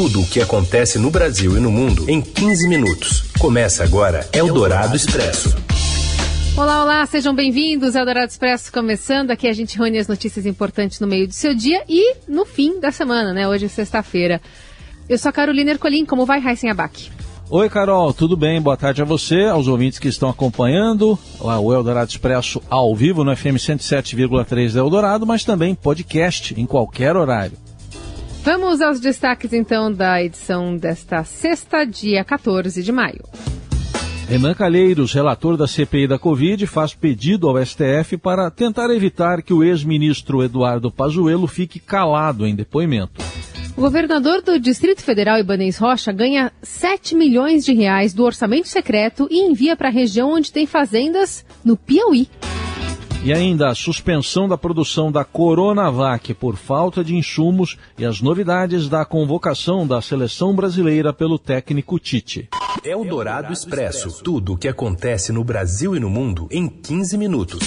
Tudo o que acontece no Brasil e no mundo em 15 minutos. Começa agora Eldorado Expresso. Olá, olá, sejam bem-vindos ao Eldorado Expresso começando. Aqui a gente reúne as notícias importantes no meio do seu dia e no fim da semana, né? Hoje é sexta-feira. Eu sou a Carolina Ercolim, como vai, Raíssen Abac? Oi, Carol, tudo bem? Boa tarde a você, aos ouvintes que estão acompanhando o Eldorado Expresso ao vivo no FM 107,3 da Eldorado, mas também podcast em qualquer horário. Vamos aos destaques então da edição desta sexta, dia 14 de maio. Renan Calheiros, relator da CPI da Covid, faz pedido ao STF para tentar evitar que o ex-ministro Eduardo Pazuello fique calado em depoimento. O governador do Distrito Federal, Ibanez Rocha, ganha 7 milhões de reais do orçamento secreto e envia para a região onde tem fazendas no Piauí. E ainda a suspensão da produção da Coronavac por falta de insumos e as novidades da convocação da seleção brasileira pelo técnico Tite. É o Dourado Expresso. Tudo o que acontece no Brasil e no mundo em 15 minutos.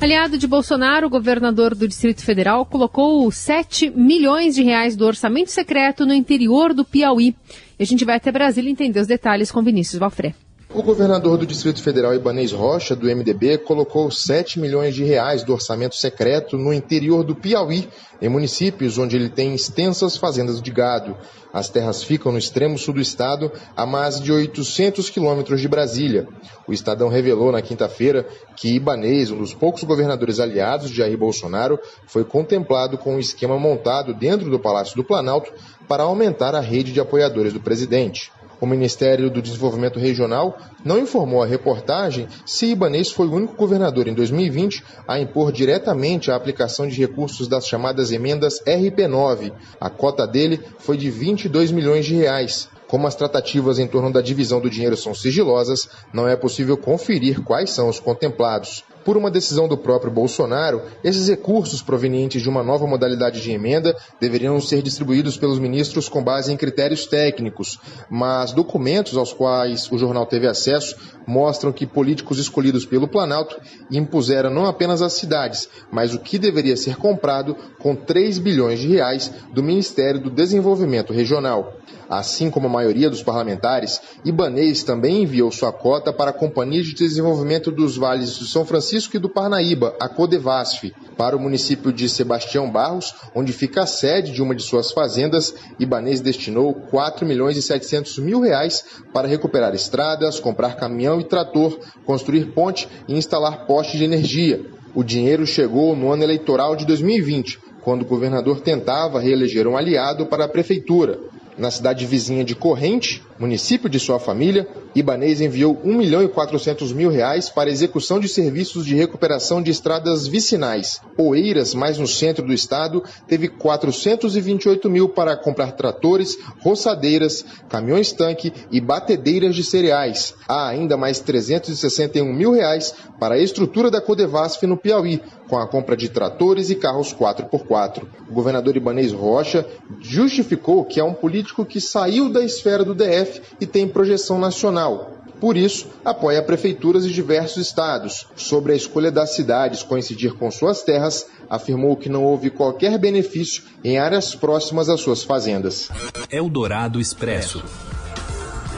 Aliado de Bolsonaro, o governador do Distrito Federal colocou 7 milhões de reais do orçamento secreto no interior do Piauí. E a gente vai até Brasília entender os detalhes com Vinícius Valfré. O governador do Distrito Federal, Ibanez Rocha, do MDB, colocou 7 milhões de reais do orçamento secreto no interior do Piauí, em municípios onde ele tem extensas fazendas de gado. As terras ficam no extremo sul do estado, a mais de 800 quilômetros de Brasília. O Estadão revelou na quinta-feira que Ibanez, um dos poucos governadores aliados de Jair Bolsonaro, foi contemplado com um esquema montado dentro do Palácio do Planalto para aumentar a rede de apoiadores do presidente. O Ministério do Desenvolvimento Regional não informou à reportagem se Ibanês foi o único governador em 2020 a impor diretamente a aplicação de recursos das chamadas emendas RP9. A cota dele foi de 22 milhões de reais. Como as tratativas em torno da divisão do dinheiro são sigilosas, não é possível conferir quais são os contemplados. Por uma decisão do próprio Bolsonaro, esses recursos provenientes de uma nova modalidade de emenda deveriam ser distribuídos pelos ministros com base em critérios técnicos, mas documentos aos quais o jornal teve acesso mostram que políticos escolhidos pelo Planalto impuseram não apenas as cidades, mas o que deveria ser comprado com 3 bilhões de reais do Ministério do Desenvolvimento Regional. Assim como a maioria dos parlamentares, Ibanês também enviou sua cota para a Companhia de Desenvolvimento dos Vales de São Francisco e do Parnaíba, a Codevasf. Para o município de Sebastião Barros, onde fica a sede de uma de suas fazendas, Ibanês destinou 4 milhões e 700 mil reais para recuperar estradas, comprar caminhão e trator, construir ponte e instalar postes de energia. O dinheiro chegou no ano eleitoral de 2020, quando o governador tentava reeleger um aliado para a prefeitura. Na cidade vizinha de Corrente, município de sua família, Ibanês enviou 1 milhão e 400 mil reais para execução de serviços de recuperação de estradas vicinais. Oeiras, mais no centro do estado, teve 428 mil para comprar tratores, roçadeiras, caminhões-tanque e batedeiras de cereais. Há ainda mais 361 mil reais para a estrutura da Codevasf no Piauí, com a compra de tratores e carros 4x4. O governador Ibanês Rocha justificou que é um político que saiu da esfera do DF e tem projeção nacional. Por isso, apoia prefeituras de diversos estados. Sobre a escolha das cidades coincidir com suas terras, afirmou que não houve qualquer benefício em áreas próximas às suas fazendas. Eldorado Expresso.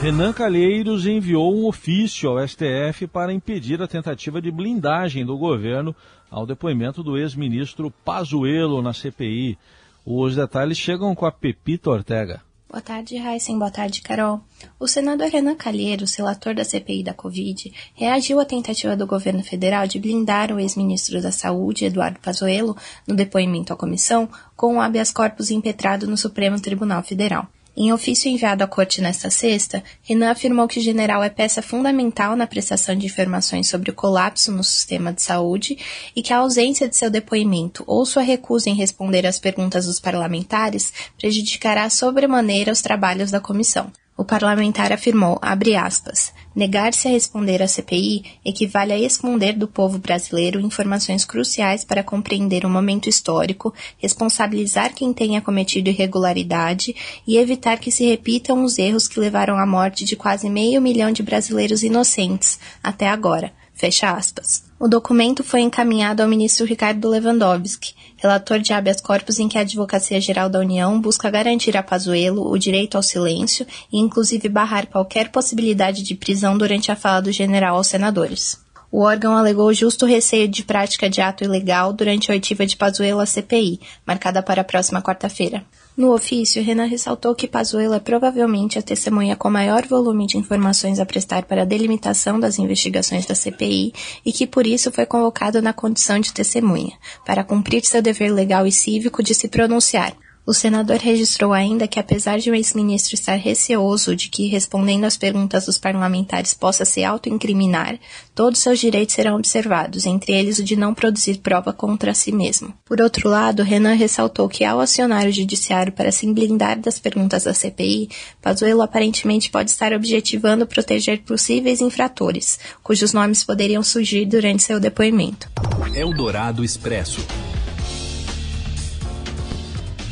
Renan Calheiros enviou um ofício ao STF para impedir a tentativa de blindagem do governo ao depoimento do ex-ministro Pazuello na CPI. Os detalhes chegam com a Pepita Ortega. Boa tarde, Heisen. Boa tarde, Carol. O senador Renan Calheiros, relator da CPI da Covid, reagiu à tentativa do governo federal de blindar o ex-ministro da Saúde, Eduardo Pazuello, no depoimento à comissão, com o habeas corpus impetrado no Supremo Tribunal Federal. Em ofício enviado à corte nesta sexta, Renan afirmou que o general é peça fundamental na prestação de informações sobre o colapso no sistema de saúde e que a ausência de seu depoimento ou sua recusa em responder às perguntas dos parlamentares prejudicará sobremaneira os trabalhos da comissão. O parlamentar afirmou, abre aspas, negar-se a responder à CPI equivale a esconder do povo brasileiro informações cruciais para compreender o momento histórico, responsabilizar quem tenha cometido irregularidade e evitar que se repitam os erros que levaram à morte de quase meio milhão de brasileiros inocentes até agora. Fecha aspas. O documento foi encaminhado ao ministro Ricardo Lewandowski, relator de habeas corpus em que a Advocacia Geral da União busca garantir a Pazuello o direito ao silêncio e inclusive barrar qualquer possibilidade de prisão durante a fala do general aos senadores. O órgão alegou justo receio de prática de ato ilegal durante a oitiva de Pazuello à CPI, marcada para a próxima quarta-feira. No ofício, Renan ressaltou que Pazuello é provavelmente a testemunha com maior volume de informações a prestar para a delimitação das investigações da CPI e que por isso foi convocado na condição de testemunha, para cumprir seu dever legal e cívico de se pronunciar, o senador registrou ainda que, apesar de o ex-ministro estar receoso de que, respondendo às perguntas dos parlamentares, possa se autoincriminar, todos seus direitos serão observados, entre eles o de não produzir prova contra si mesmo. Por outro lado, Renan ressaltou que, ao acionar o judiciário para se blindar das perguntas da CPI, Pazuello aparentemente pode estar objetivando proteger possíveis infratores, cujos nomes poderiam surgir durante seu depoimento. Eldorado Expresso.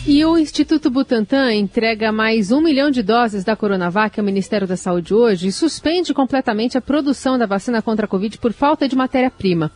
E o Instituto Butantan entrega mais um milhão de doses da Coronavac ao Ministério da Saúde hoje e suspende completamente a produção da vacina contra a Covid por falta de matéria-prima.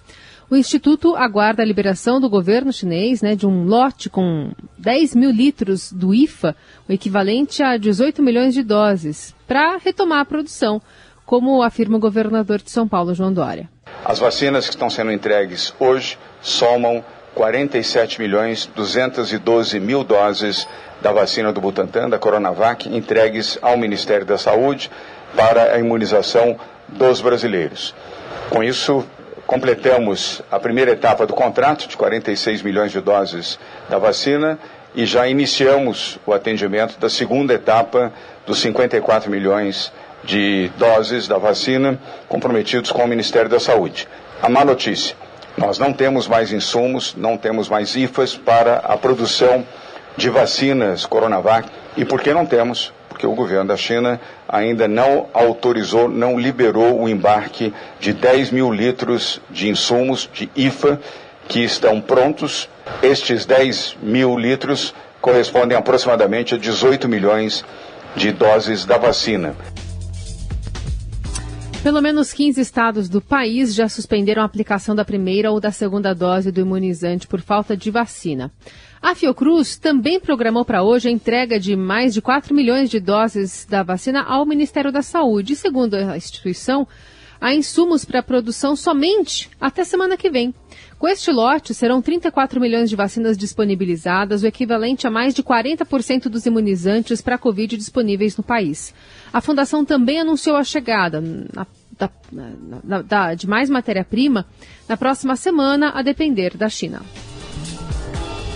O Instituto aguarda a liberação do governo chinês né, de um lote com 10 mil litros do IFA, o equivalente a 18 milhões de doses, para retomar a produção, como afirma o governador de São Paulo, João Dória. As vacinas que estão sendo entregues hoje somam 47 milhões 212 mil doses da vacina do Butantan, da Coronavac, entregues ao Ministério da Saúde para a imunização dos brasileiros. Com isso, completamos a primeira etapa do contrato de 46 milhões de doses da vacina e já iniciamos o atendimento da segunda etapa dos 54 milhões de doses da vacina comprometidos com o Ministério da Saúde. A má notícia nós não temos mais insumos, não temos mais IFAs para a produção de vacinas Coronavac. E por que não temos? Porque o governo da China ainda não autorizou, não liberou o embarque de 10 mil litros de insumos de IFA que estão prontos. Estes 10 mil litros correspondem aproximadamente a 18 milhões de doses da vacina. Pelo menos 15 estados do país já suspenderam a aplicação da primeira ou da segunda dose do imunizante por falta de vacina. A Fiocruz também programou para hoje a entrega de mais de 4 milhões de doses da vacina ao Ministério da Saúde. Segundo a instituição, há insumos para produção somente até semana que vem. Com este lote, serão 34 milhões de vacinas disponibilizadas, o equivalente a mais de 40% dos imunizantes para a Covid disponíveis no país. A Fundação também anunciou a chegada na, da, na, da, de mais matéria-prima na próxima semana, a depender da China.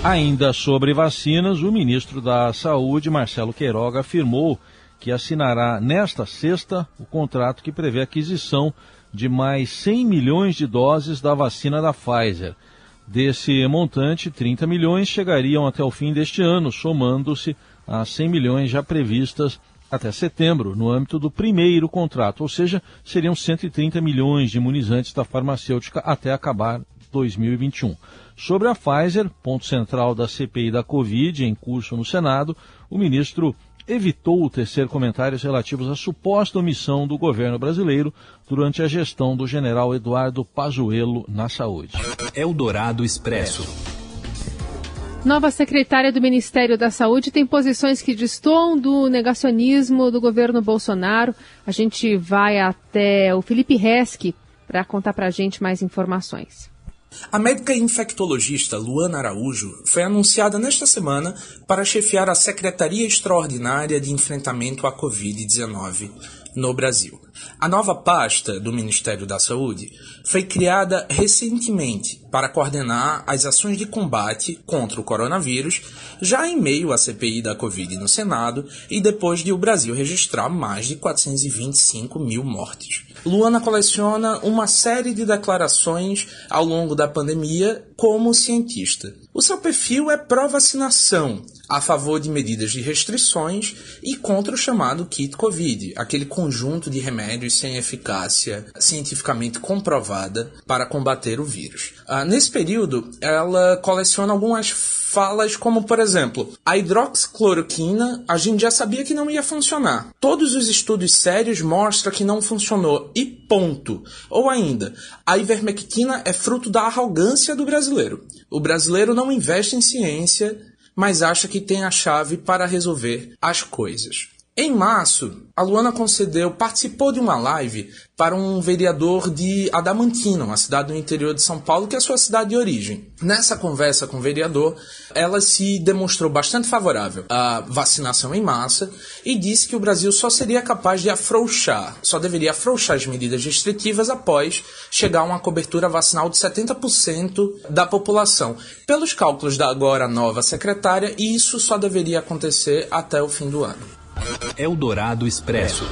Ainda sobre vacinas, o ministro da Saúde, Marcelo Queiroga, afirmou que assinará nesta sexta o contrato que prevê a aquisição de mais 100 milhões de doses da vacina da Pfizer. Desse montante, 30 milhões chegariam até o fim deste ano, somando-se a 100 milhões já previstas até setembro, no âmbito do primeiro contrato, ou seja, seriam 130 milhões de imunizantes da farmacêutica até acabar 2021. Sobre a Pfizer, ponto central da CPI da Covid em curso no Senado, o ministro evitou tecer comentários relativos à suposta omissão do governo brasileiro durante a gestão do general Eduardo Pazuello na saúde. Eldorado Expresso. Nova secretária do Ministério da Saúde tem posições que destoam do negacionismo do governo Bolsonaro. A gente vai até o Felipe Resque para contar para a gente mais informações. A médica infectologista Luana Araújo foi anunciada nesta semana para chefiar a Secretaria Extraordinária de Enfrentamento à Covid-19 no Brasil. A nova pasta do Ministério da Saúde foi criada recentemente para coordenar as ações de combate contra o coronavírus, já em meio à CPI da Covid no Senado e depois de o Brasil registrar mais de 425 mil mortes. Luana coleciona uma série de declarações ao longo da pandemia como cientista. O seu perfil é pró-vacinação, a favor de medidas de restrições e contra o chamado kit Covid, aquele conjunto de remédios sem eficácia cientificamente comprovada para combater o vírus. Ah, nesse período, ela coleciona algumas falas como, por exemplo, a hidroxicloroquina, a gente já sabia que não ia funcionar. Todos os estudos sérios mostram que não funcionou e ponto. Ou ainda, a ivermectina é fruto da arrogância do brasileiro. O brasileiro não investe em ciência, mas acha que tem a chave para resolver as coisas. Em março, a Luana concedeu, participou de uma live para um vereador de Adamantina, uma cidade do interior de São Paulo, que é a sua cidade de origem. Nessa conversa com o vereador, ela se demonstrou bastante favorável à vacinação em massa e disse que o Brasil só seria capaz de afrouxar, só deveria afrouxar as medidas restritivas após chegar a uma cobertura vacinal de 70% da população. Pelos cálculos da agora nova secretária, isso só deveria acontecer até o fim do ano. Eldorado Expresso.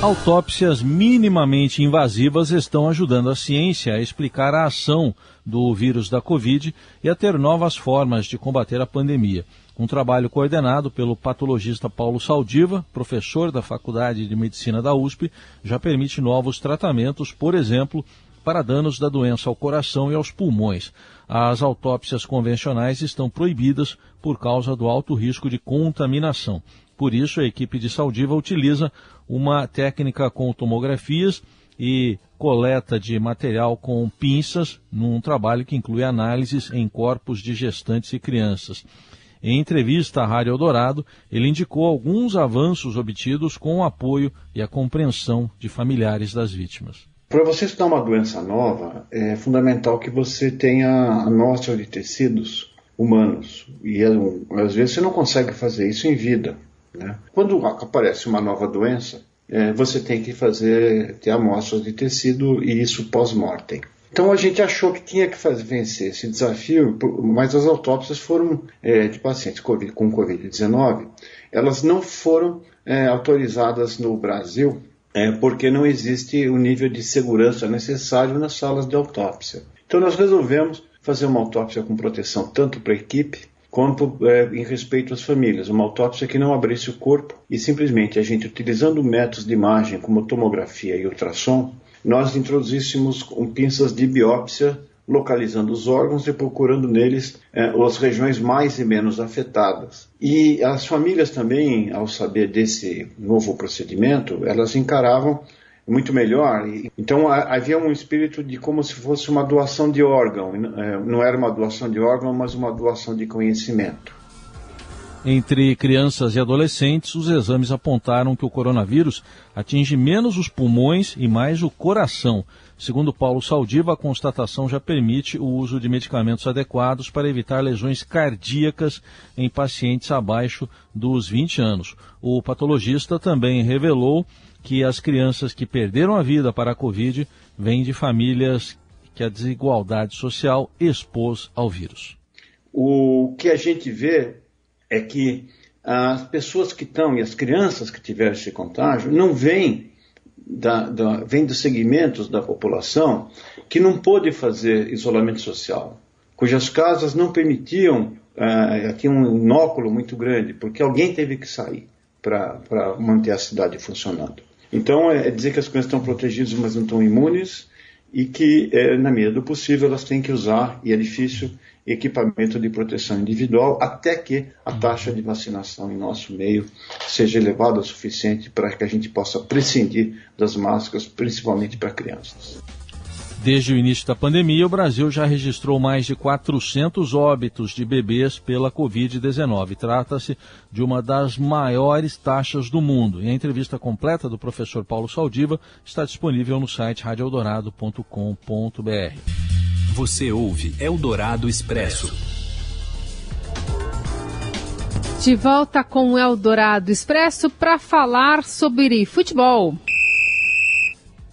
Autópsias minimamente invasivas estão ajudando a ciência a explicar a ação do vírus da Covid e a ter novas formas de combater a pandemia. Um trabalho coordenado pelo patologista Paulo Saldiva, professor da Faculdade de Medicina da USP, já permite novos tratamentos, por exemplo, para danos da doença ao coração e aos pulmões. As autópsias convencionais estão proibidas por causa do alto risco de contaminação. Por isso, a equipe de Saldiva utiliza uma técnica com tomografias e coleta de material com pinças, num trabalho que inclui análises em corpos de gestantes e crianças. Em entrevista à Rádio Eldorado, ele indicou alguns avanços obtidos com o apoio e a compreensão de familiares das vítimas. Para você estudar uma doença nova, é fundamental que você tenha amostra de tecidos humanos. E às vezes você não consegue fazer isso em vida. Né? Quando aparece uma nova doença, é, você tem que fazer ter amostras de tecido e isso pós-mortem. Então a gente achou que tinha que fazer, vencer esse desafio, mas as autópsias foram é, de pacientes COVID, com Covid-19, elas não foram é, autorizadas no Brasil é, porque não existe o nível de segurança necessário nas salas de autópsia. Então nós resolvemos fazer uma autópsia com proteção tanto para a equipe quanto é, em respeito às famílias, uma autópsia que não abrisse o corpo e simplesmente a gente utilizando métodos de imagem como tomografia e ultrassom, nós introduzíssemos com pinças de biópsia localizando os órgãos e procurando neles é, as regiões mais e menos afetadas. E as famílias também, ao saber desse novo procedimento, elas encaravam muito melhor. Então havia um espírito de como se fosse uma doação de órgão. É, não era uma doação de órgão, mas uma doação de conhecimento. Entre crianças e adolescentes, os exames apontaram que o coronavírus atinge menos os pulmões e mais o coração. Segundo Paulo Saldiva, a constatação já permite o uso de medicamentos adequados para evitar lesões cardíacas em pacientes abaixo dos 20 anos. O patologista também revelou que as crianças que perderam a vida para a Covid vêm de famílias que a desigualdade social expôs ao vírus. O que a gente vê é que as pessoas que estão e as crianças que tiveram esse contágio não vêm, da, da, dos segmentos da população que não pôde fazer isolamento social, cujas casas não permitiam, uh, tinha um inóculo muito grande, porque alguém teve que sair para manter a cidade funcionando. Então, é, é dizer que as crianças estão protegidas, mas não estão imunes, e que, é, na medida do possível, elas têm que usar, e é difícil, equipamento de proteção individual, até que a taxa de vacinação em nosso meio seja elevada o suficiente para que a gente possa prescindir das máscaras, principalmente para crianças. Desde o início da pandemia, o Brasil já registrou mais de 400 óbitos de bebês pela Covid-19. Trata-se de uma das maiores taxas do mundo. E a entrevista completa do professor Paulo Saldiva está disponível no site radioeldorado.com.br. Você ouve Eldorado Expresso. De volta com o Eldorado Expresso para falar sobre futebol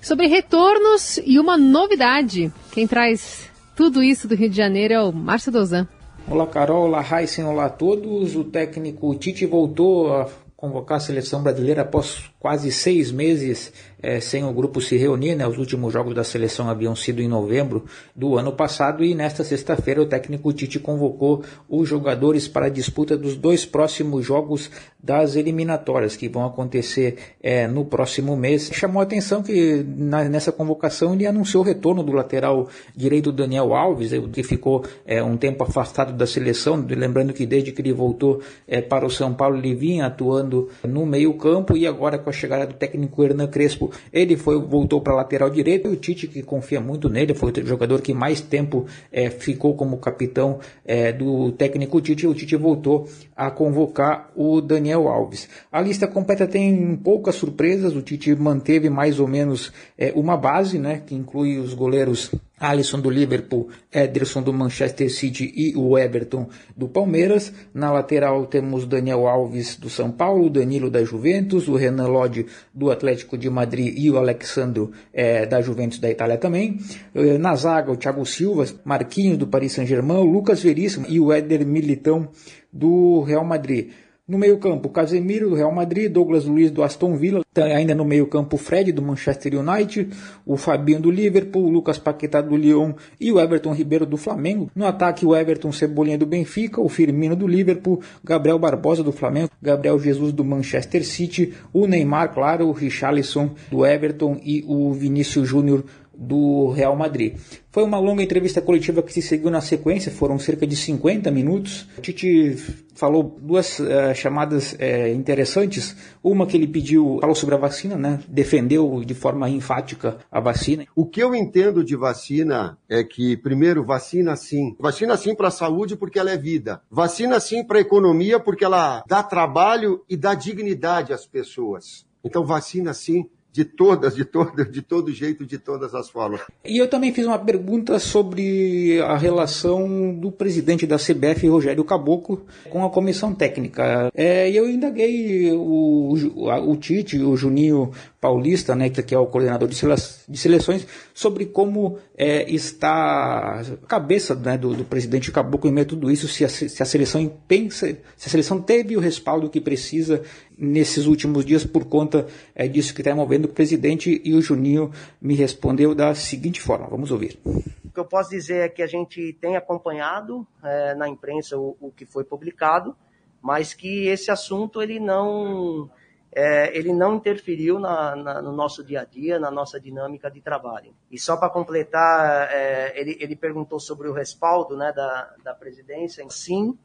sobre retornos e uma novidade. Quem traz tudo isso do Rio de Janeiro é o Márcio Dozan. Olá, Carol. Olá, Heisen. Olá a todos. O técnico Tite voltou a convocar a seleção brasileira após quase seis meses é, sem o grupo se reunir, né? Os últimos jogos da seleção haviam sido em novembro do ano passado e nesta sexta-feira o técnico Tite convocou os jogadores para a disputa dos dois próximos jogos das eliminatórias que vão acontecer é, no próximo mês. Chamou a atenção que na, nessa convocação ele anunciou o retorno do lateral direito Daniel Alves, que ficou é, um tempo afastado da seleção, lembrando que desde que ele voltou é, para o São Paulo ele vinha atuando no meio campo e agora com a chegada do técnico Hernan Crespo. Ele foi, voltou para a lateral direito e o Tite, que confia muito nele, foi o jogador que mais tempo é, ficou como capitão é, do técnico Tite, o Tite voltou a convocar o Daniel Alves. A lista completa tem poucas surpresas, o Tite manteve mais ou menos é, uma base, né, que inclui os goleiros Alisson do Liverpool, Ederson do Manchester City e o Everton do Palmeiras. Na lateral temos Daniel Alves do São Paulo, Danilo da Juventus, o Renan Lodge do Atlético de Madrid e o Alexandro é, da Juventus da Itália também. É, na zaga o Thiago Silva, Marquinhos do Paris Saint-Germain, Lucas Veríssimo e o Éder Militão do Real Madrid. No meio-campo, Casemiro do Real Madrid, Douglas Luiz do Aston Villa, tá ainda no meio-campo, Fred do Manchester United, o Fabinho do Liverpool, o Lucas Paquetá do Lyon e o Everton Ribeiro do Flamengo. No ataque, o Everton Cebolinha do Benfica, o Firmino do Liverpool, Gabriel Barbosa do Flamengo, Gabriel Jesus do Manchester City, o Neymar, claro, o Richarlison do Everton e o Vinícius Júnior do Real Madrid. Foi uma longa entrevista coletiva que se seguiu na sequência, foram cerca de 50 minutos. O Tite falou duas uh, chamadas uh, interessantes. Uma que ele pediu, falou sobre a vacina, né? defendeu de forma enfática a vacina. O que eu entendo de vacina é que, primeiro, vacina sim. Vacina sim para a saúde porque ela é vida. Vacina sim para a economia porque ela dá trabalho e dá dignidade às pessoas. Então, vacina sim de todas, de todas, de todo jeito, de todas as formas. E eu também fiz uma pergunta sobre a relação do presidente da CBF, Rogério Caboclo, com a comissão técnica. É, eu indaguei o, o, o Tite, o Juninho Paulista, né, que é o coordenador de, seleções, sobre como é, está a cabeça né, do, do, presidente Caboclo em meio a tudo isso, se a, se a seleção pensa, se a seleção teve o respaldo que precisa nesses últimos dias por conta é, disso que está envolvendo o presidente e o Juninho me respondeu da seguinte forma, vamos ouvir. O que eu posso dizer é que a gente tem acompanhado é, na imprensa o, o que foi publicado, mas que esse assunto ele não é, ele não interferiu na, na, no nosso dia a dia, na nossa dinâmica de trabalho. E só para completar, é, ele, ele, perguntou sobre o respaldo né, da, da presidência. Sim,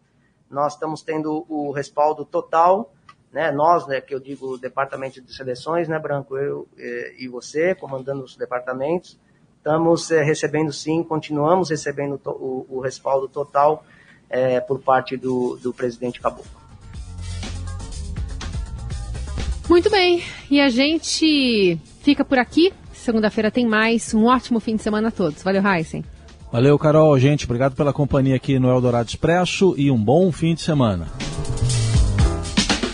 nós estamos tendo o respaldo total, né, nós, né, que eu digo departamento de seleções, né, Branco, eu é, e você, comandando os departamentos, estamos é, recebendo sim, continuamos recebendo o, o respaldo total é, por parte do, do presidente Caboclo. Muito bem, e a gente fica por aqui. Segunda-feira tem mais. Um ótimo fim de semana a todos. Valeu, Heisen. Valeu, Carol. Gente, obrigado pela companhia aqui no Eldorado Expresso e um bom fim de semana.